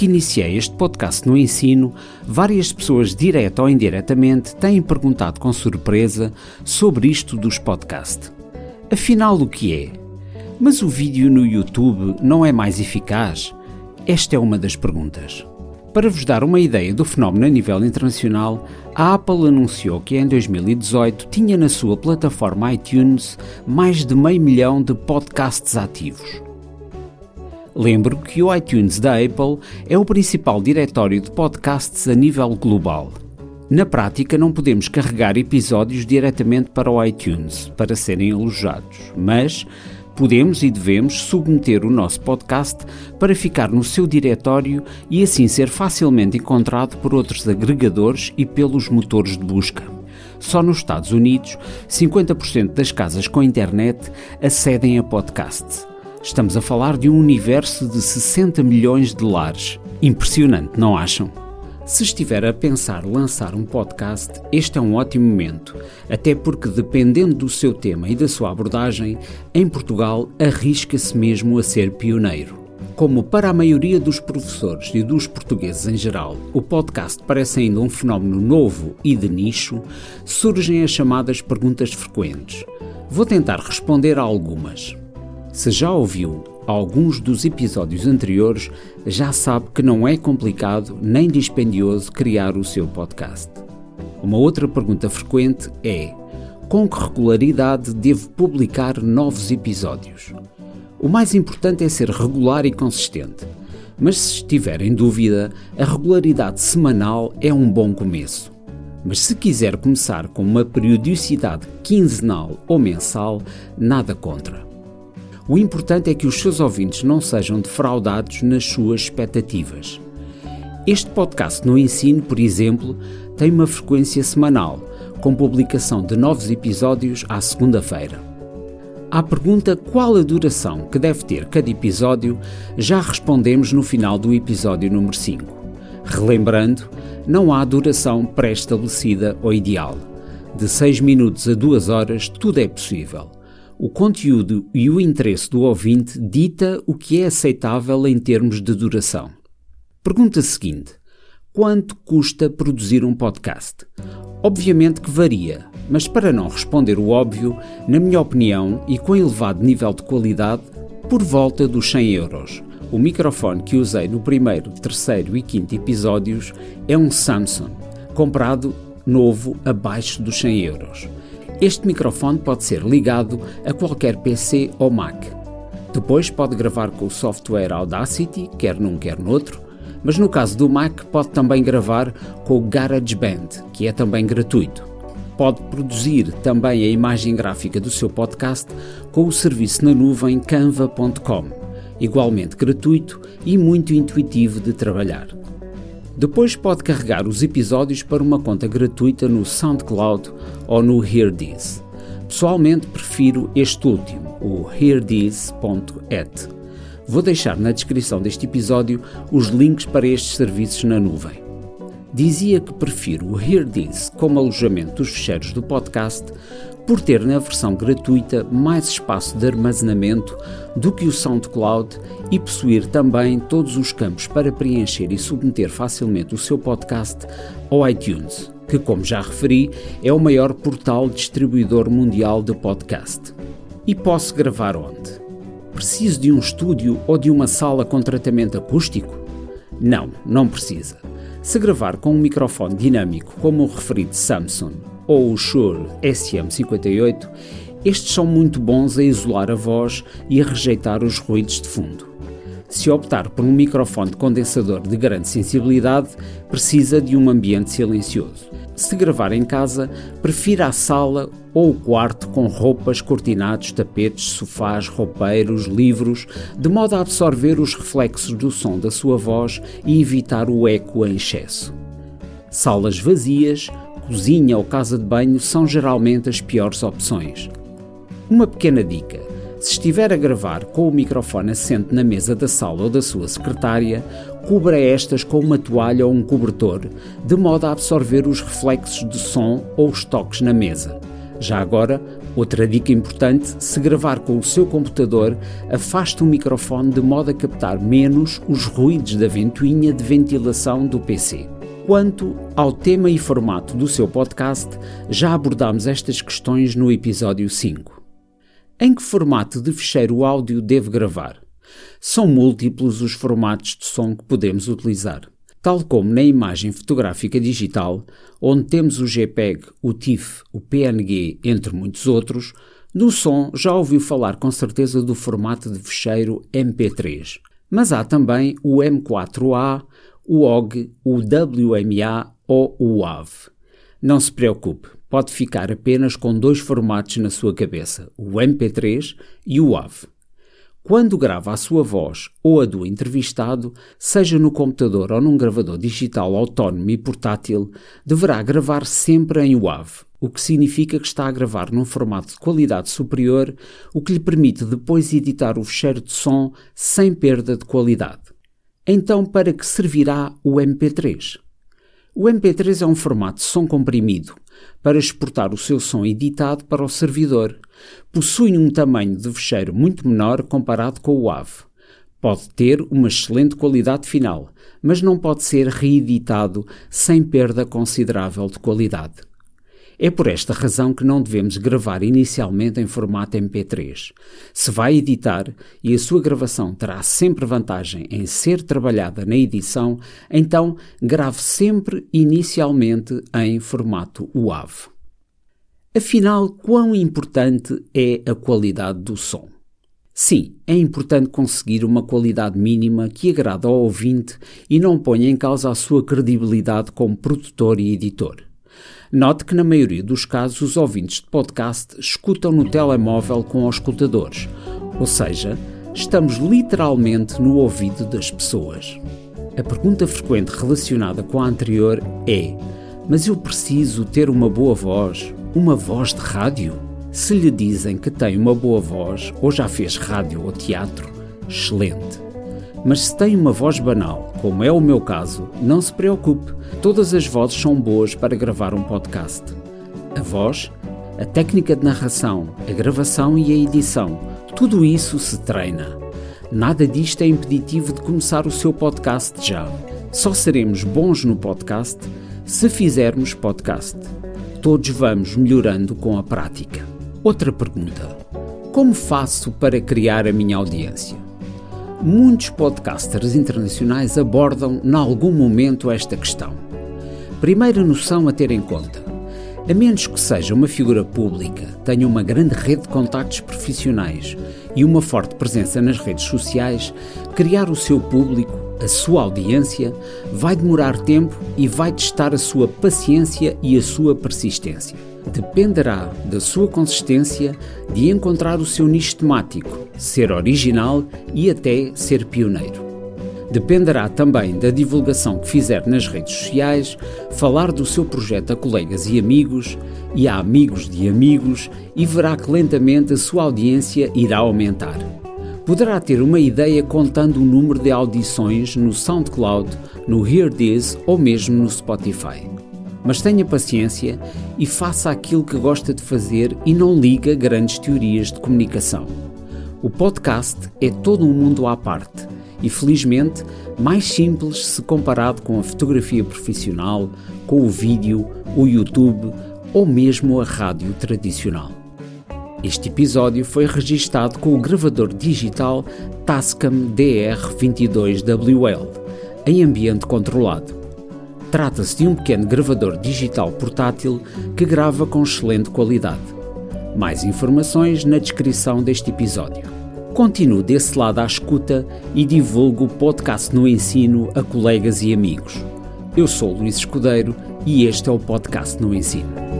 que iniciei este podcast no ensino, várias pessoas, direta ou indiretamente, têm perguntado com surpresa sobre isto dos podcasts. Afinal, o que é? Mas o vídeo no YouTube não é mais eficaz? Esta é uma das perguntas. Para vos dar uma ideia do fenómeno a nível internacional, a Apple anunciou que em 2018 tinha na sua plataforma iTunes mais de meio milhão de podcasts ativos. Lembro que o iTunes da Apple é o principal diretório de podcasts a nível global. Na prática, não podemos carregar episódios diretamente para o iTunes para serem alojados, mas podemos e devemos submeter o nosso podcast para ficar no seu diretório e assim ser facilmente encontrado por outros agregadores e pelos motores de busca. Só nos Estados Unidos, 50% das casas com internet acedem a podcasts. Estamos a falar de um universo de 60 milhões de lares. Impressionante, não acham? Se estiver a pensar lançar um podcast, este é um ótimo momento, até porque, dependendo do seu tema e da sua abordagem, em Portugal arrisca-se mesmo a ser pioneiro. Como para a maioria dos professores e dos portugueses em geral, o podcast parece ainda um fenómeno novo e de nicho, surgem as chamadas perguntas frequentes. Vou tentar responder a algumas. Se já ouviu alguns dos episódios anteriores, já sabe que não é complicado nem dispendioso criar o seu podcast. Uma outra pergunta frequente é: com que regularidade devo publicar novos episódios? O mais importante é ser regular e consistente. Mas se estiver em dúvida, a regularidade semanal é um bom começo. Mas se quiser começar com uma periodicidade quinzenal ou mensal, nada contra. O importante é que os seus ouvintes não sejam defraudados nas suas expectativas. Este podcast no ensino, por exemplo, tem uma frequência semanal, com publicação de novos episódios à segunda-feira. À pergunta qual a duração que deve ter cada episódio, já respondemos no final do episódio número 5. Relembrando, não há duração pré-estabelecida ou ideal. De 6 minutos a 2 horas, tudo é possível. O conteúdo e o interesse do ouvinte dita o que é aceitável em termos de duração. Pergunta seguinte: Quanto custa produzir um podcast? Obviamente que varia, mas para não responder o óbvio, na minha opinião e com elevado nível de qualidade, por volta dos 100 euros. O microfone que usei no primeiro, terceiro e quinto episódios é um Samsung, comprado novo abaixo dos 100 euros. Este microfone pode ser ligado a qualquer PC ou Mac. Depois pode gravar com o software Audacity, quer num quer noutro, mas no caso do Mac pode também gravar com o GarageBand, que é também gratuito. Pode produzir também a imagem gráfica do seu podcast com o serviço na nuvem canva.com, igualmente gratuito e muito intuitivo de trabalhar. Depois pode carregar os episódios para uma conta gratuita no SoundCloud ou no HearDis. Pessoalmente prefiro este último, o hearthis.at. Vou deixar na descrição deste episódio os links para estes serviços na nuvem. Dizia que prefiro o HearDis como alojamento dos fecheiros do podcast por ter na versão gratuita mais espaço de armazenamento do que o SoundCloud e possuir também todos os campos para preencher e submeter facilmente o seu podcast ao iTunes, que, como já referi, é o maior portal distribuidor mundial de podcast. E posso gravar onde? Preciso de um estúdio ou de uma sala com tratamento acústico? Não, não precisa. Se gravar com um microfone dinâmico como o referido Samsung ou o Shure SM58, estes são muito bons a isolar a voz e a rejeitar os ruídos de fundo. Se optar por um microfone de condensador de grande sensibilidade, precisa de um ambiente silencioso. Se gravar em casa, prefira a sala ou o quarto com roupas, cortinados, tapetes, sofás, roupeiros, livros, de modo a absorver os reflexos do som da sua voz e evitar o eco em excesso. Salas vazias, cozinha ou casa de banho são geralmente as piores opções. Uma pequena dica: se estiver a gravar com o microfone assente na mesa da sala ou da sua secretária, cubra estas com uma toalha ou um cobertor, de modo a absorver os reflexos de som ou os toques na mesa. Já agora, Outra dica importante: se gravar com o seu computador, afaste o microfone de modo a captar menos os ruídos da ventoinha de ventilação do PC. Quanto ao tema e formato do seu podcast, já abordámos estas questões no episódio 5. Em que formato de ficheiro áudio deve gravar? São múltiplos os formatos de som que podemos utilizar. Tal como na imagem fotográfica digital, onde temos o JPEG, o TIFF, o PNG, entre muitos outros, no som já ouviu falar com certeza do formato de fecheiro MP3. Mas há também o M4A, o OG, o WMA ou o WAV. Não se preocupe, pode ficar apenas com dois formatos na sua cabeça, o MP3 e o WAV. Quando grava a sua voz ou a do entrevistado, seja no computador ou num gravador digital autónomo e portátil, deverá gravar sempre em WAV, o que significa que está a gravar num formato de qualidade superior, o que lhe permite depois editar o fecheiro de som sem perda de qualidade. Então, para que servirá o MP3? O MP3 é um formato de som comprimido para exportar o seu som editado para o servidor. Possui um tamanho de fecheiro muito menor comparado com o WAV. Pode ter uma excelente qualidade final, mas não pode ser reeditado sem perda considerável de qualidade. É por esta razão que não devemos gravar inicialmente em formato MP3. Se vai editar e a sua gravação terá sempre vantagem em ser trabalhada na edição, então grave sempre inicialmente em formato WAV. Afinal, quão importante é a qualidade do som? Sim, é importante conseguir uma qualidade mínima que agrade ao ouvinte e não ponha em causa a sua credibilidade como produtor e editor. Note que, na maioria dos casos, os ouvintes de podcast escutam no telemóvel com os escutadores, ou seja, estamos literalmente no ouvido das pessoas. A pergunta frequente relacionada com a anterior é: Mas eu preciso ter uma boa voz, uma voz de rádio? Se lhe dizem que tem uma boa voz ou já fez rádio ou teatro, excelente. Mas se tem uma voz banal, como é o meu caso, não se preocupe, todas as vozes são boas para gravar um podcast. A voz, a técnica de narração, a gravação e a edição, tudo isso se treina. Nada disto é impeditivo de começar o seu podcast já. Só seremos bons no podcast se fizermos podcast. Todos vamos melhorando com a prática. Outra pergunta: Como faço para criar a minha audiência? Muitos podcasters internacionais abordam, em algum momento, esta questão. Primeira noção a ter em conta: a menos que seja uma figura pública, tenha uma grande rede de contactos profissionais e uma forte presença nas redes sociais, criar o seu público, a sua audiência, vai demorar tempo e vai testar a sua paciência e a sua persistência. Dependerá da sua consistência de encontrar o seu nicho temático, ser original e até ser pioneiro. Dependerá também da divulgação que fizer nas redes sociais, falar do seu projeto a colegas e amigos e a amigos de amigos e verá que lentamente a sua audiência irá aumentar. Poderá ter uma ideia contando o número de audições no SoundCloud, no Hear This ou mesmo no Spotify. Mas tenha paciência e faça aquilo que gosta de fazer e não liga grandes teorias de comunicação. O podcast é todo um mundo à parte e, felizmente, mais simples se comparado com a fotografia profissional, com o vídeo, o YouTube ou mesmo a rádio tradicional. Este episódio foi registado com o gravador digital Tascam DR22WL, em ambiente controlado. Trata-se de um pequeno gravador digital portátil que grava com excelente qualidade. Mais informações na descrição deste episódio. Continuo desse lado à escuta e divulgo o podcast no ensino a colegas e amigos. Eu sou Luís Escudeiro e este é o podcast no ensino.